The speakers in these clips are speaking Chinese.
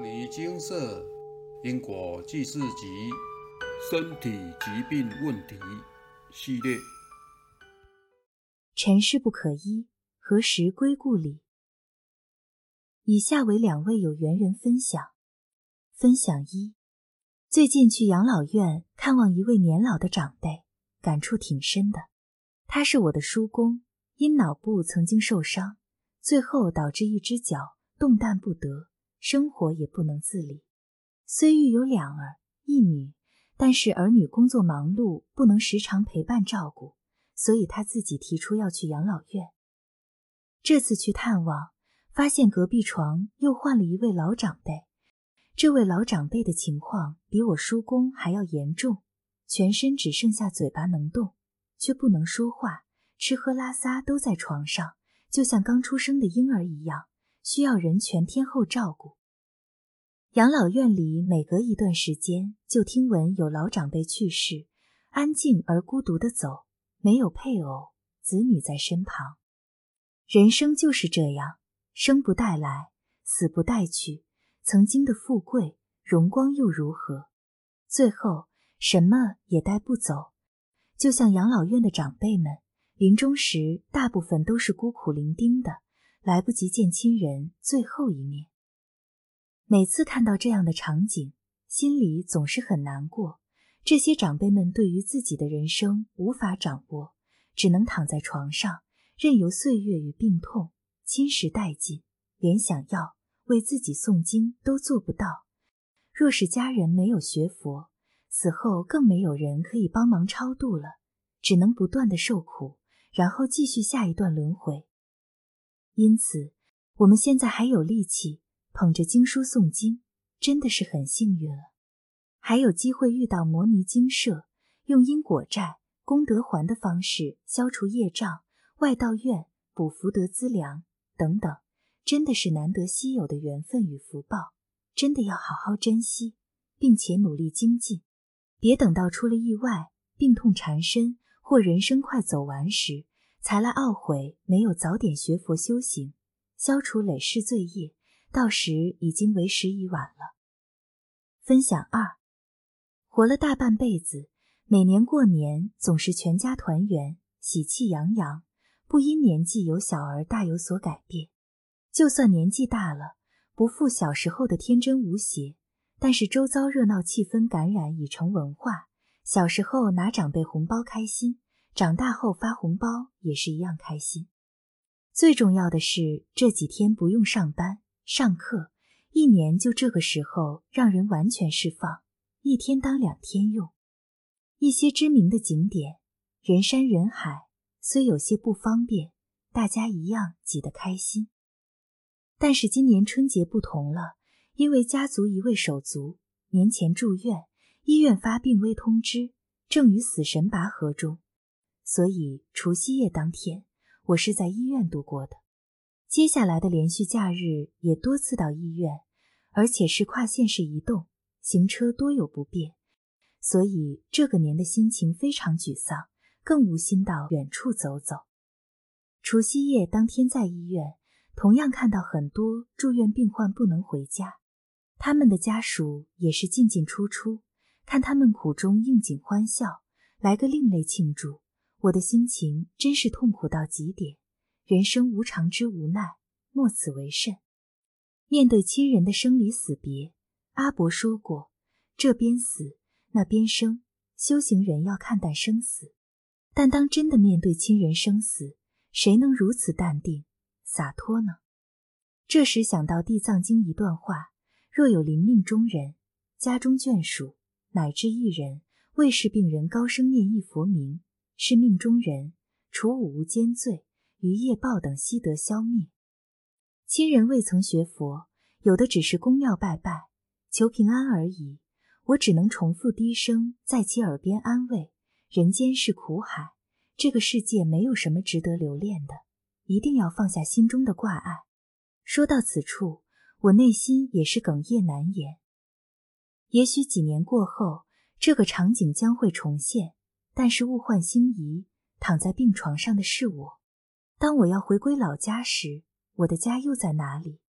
《尼金色因果记事集》身体疾病问题系列。尘世不可依，何时归故里？以下为两位有缘人分享。分享一：最近去养老院看望一位年老的长辈，感触挺深的。他是我的叔公，因脑部曾经受伤，最后导致一只脚动弹不得。生活也不能自理，虽育有两儿一女，但是儿女工作忙碌，不能时常陪伴照顾，所以他自己提出要去养老院。这次去探望，发现隔壁床又换了一位老长辈。这位老长辈的情况比我叔公还要严重，全身只剩下嘴巴能动，却不能说话，吃喝拉撒都在床上，就像刚出生的婴儿一样。需要人全天候照顾。养老院里每隔一段时间就听闻有老长辈去世，安静而孤独的走，没有配偶、子女在身旁。人生就是这样，生不带来，死不带去。曾经的富贵荣光又如何？最后什么也带不走。就像养老院的长辈们，临终时大部分都是孤苦伶仃的。来不及见亲人最后一面，每次看到这样的场景，心里总是很难过。这些长辈们对于自己的人生无法掌握，只能躺在床上，任由岁月与病痛侵蚀殆尽，连想要为自己诵经都做不到。若是家人没有学佛，死后更没有人可以帮忙超度了，只能不断的受苦，然后继续下一段轮回。因此，我们现在还有力气捧着经书诵经，真的是很幸运了。还有机会遇到摩尼精舍，用因果债、功德还的方式消除业障，外道院补福德资粮等等，真的是难得稀有的缘分与福报，真的要好好珍惜，并且努力精进，别等到出了意外、病痛缠身或人生快走完时。才来懊悔没有早点学佛修行，消除累世罪业，到时已经为时已晚了。分享二：活了大半辈子，每年过年总是全家团圆，喜气洋洋，不因年纪有小而大有所改变。就算年纪大了，不复小时候的天真无邪，但是周遭热闹气氛感染已成文化。小时候拿长辈红包开心。长大后发红包也是一样开心。最重要的是这几天不用上班上课，一年就这个时候让人完全释放，一天当两天用。一些知名的景点，人山人海，虽有些不方便，大家一样挤得开心。但是今年春节不同了，因为家族一位手足年前住院，医院发病危通知，正与死神拔河中。所以除夕夜当天，我是在医院度过的。接下来的连续假日也多次到医院，而且是跨县市移动，行车多有不便，所以这个年的心情非常沮丧，更无心到远处走走。除夕夜当天在医院，同样看到很多住院病患不能回家，他们的家属也是进进出出，看他们苦中应景欢笑，来个另类庆祝。我的心情真是痛苦到极点，人生无常之无奈，莫此为甚。面对亲人的生离死别，阿伯说过：“这边死，那边生。”修行人要看淡生死。但当真的面对亲人生死，谁能如此淡定洒脱呢？这时想到《地藏经》一段话：“若有临命中人、家中眷属乃至一人为是病人高声念一佛名。”是命中人，除五无间罪与业报等悉得消灭。亲人未曾学佛，有的只是公庙拜拜求平安而已。我只能重复低声在其耳边安慰：人间是苦海，这个世界没有什么值得留恋的，一定要放下心中的挂碍。说到此处，我内心也是哽咽难言。也许几年过后，这个场景将会重现。但是物换星移，躺在病床上的是我。当我要回归老家时，我的家又在哪里？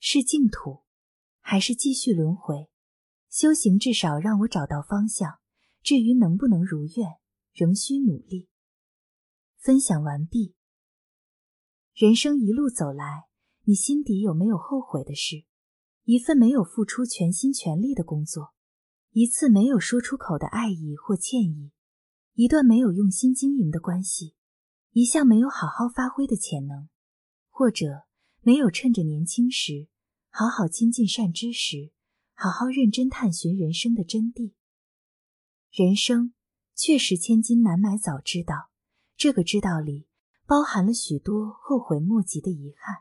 是净土，还是继续轮回？修行至少让我找到方向，至于能不能如愿，仍需努力。分享完毕。人生一路走来，你心底有没有后悔的事？一份没有付出全心全力的工作，一次没有说出口的爱意或歉意，一段没有用心经营的关系，一项没有好好发挥的潜能，或者没有趁着年轻时好好亲近善知识，好好认真探寻人生的真谛。人生确实千金难买早知道，这个知道里包含了许多后悔莫及的遗憾，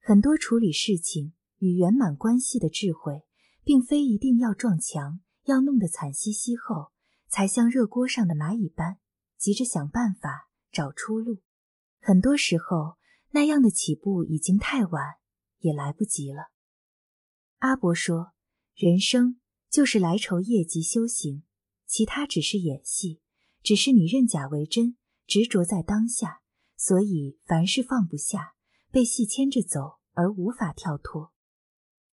很多处理事情。与圆满关系的智慧，并非一定要撞墙，要弄得惨兮兮后，才像热锅上的蚂蚁般急着想办法找出路。很多时候，那样的起步已经太晚，也来不及了。阿伯说：“人生就是来酬业绩修行，其他只是演戏，只是你认假为真，执着在当下，所以凡事放不下，被戏牵着走，而无法跳脱。”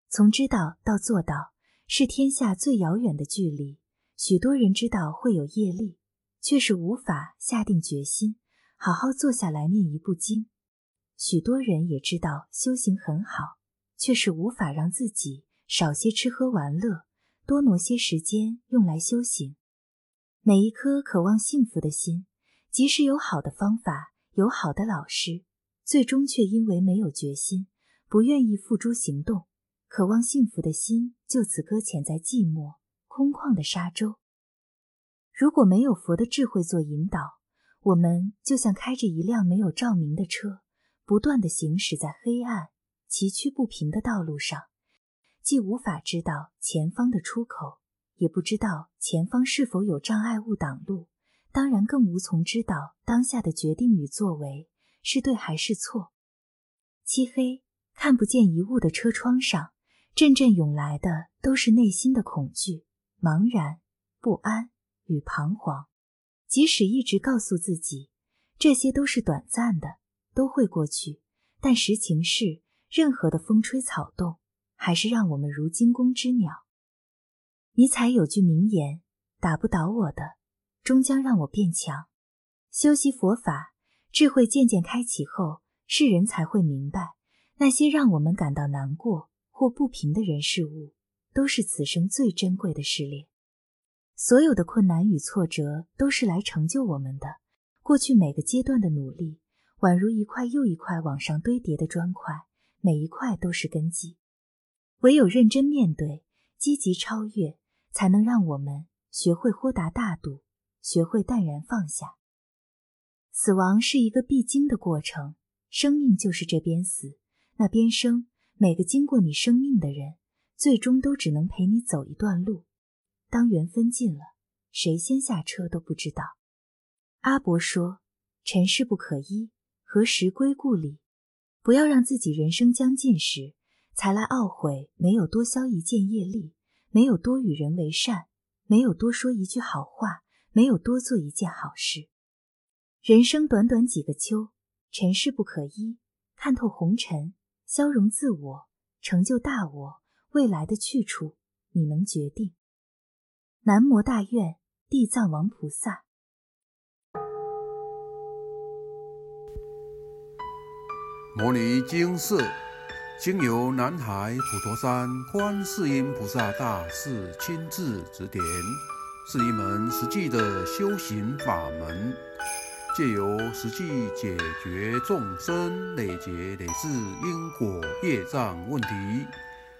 从知道到做到是天下最遥远的距离。许多人知道会有业力，却是无法下定决心好好坐下来念一部经。许多人也知道修行很好，却是无法让自己少些吃喝玩乐，多挪些时间用来修行。每一颗渴望幸福的心，即使有好的方法，有好的老师，最终却因为没有决心，不愿意付诸行动。渴望幸福的心就此搁浅在寂寞空旷的沙洲。如果没有佛的智慧做引导，我们就像开着一辆没有照明的车，不断的行驶在黑暗、崎岖不平的道路上，既无法知道前方的出口，也不知道前方是否有障碍物挡路，当然更无从知道当下的决定与作为是对还是错。漆黑、看不见一物的车窗上。阵阵涌来的都是内心的恐惧、茫然、不安与彷徨。即使一直告诉自己这些都是短暂的，都会过去，但实情是，任何的风吹草动，还是让我们如惊弓之鸟。尼采有句名言：“打不倒我的，终将让我变强。”修习佛法，智慧渐渐开启后，世人才会明白，那些让我们感到难过。或不平的人事物，都是此生最珍贵的试炼。所有的困难与挫折，都是来成就我们的。过去每个阶段的努力，宛如一块又一块往上堆叠的砖块，每一块都是根基。唯有认真面对，积极超越，才能让我们学会豁达大度，学会淡然放下。死亡是一个必经的过程，生命就是这边死，那边生。每个经过你生命的人，最终都只能陪你走一段路。当缘分尽了，谁先下车都不知道。阿伯说：“尘世不可依，何时归故里？”不要让自己人生将尽时，才来懊悔没有多消一件业力，没有多与人为善，没有多说一句好话，没有多做一件好事。人生短短几个秋，尘世不可依，看透红尘。消融自我，成就大我，未来的去处你能决定。南无大愿地藏王菩萨。摩尼经寺，经由南海普陀山观世音菩萨大士亲自指点，是一门实际的修行法门。借由实际解决众生累劫累世因果业障问题，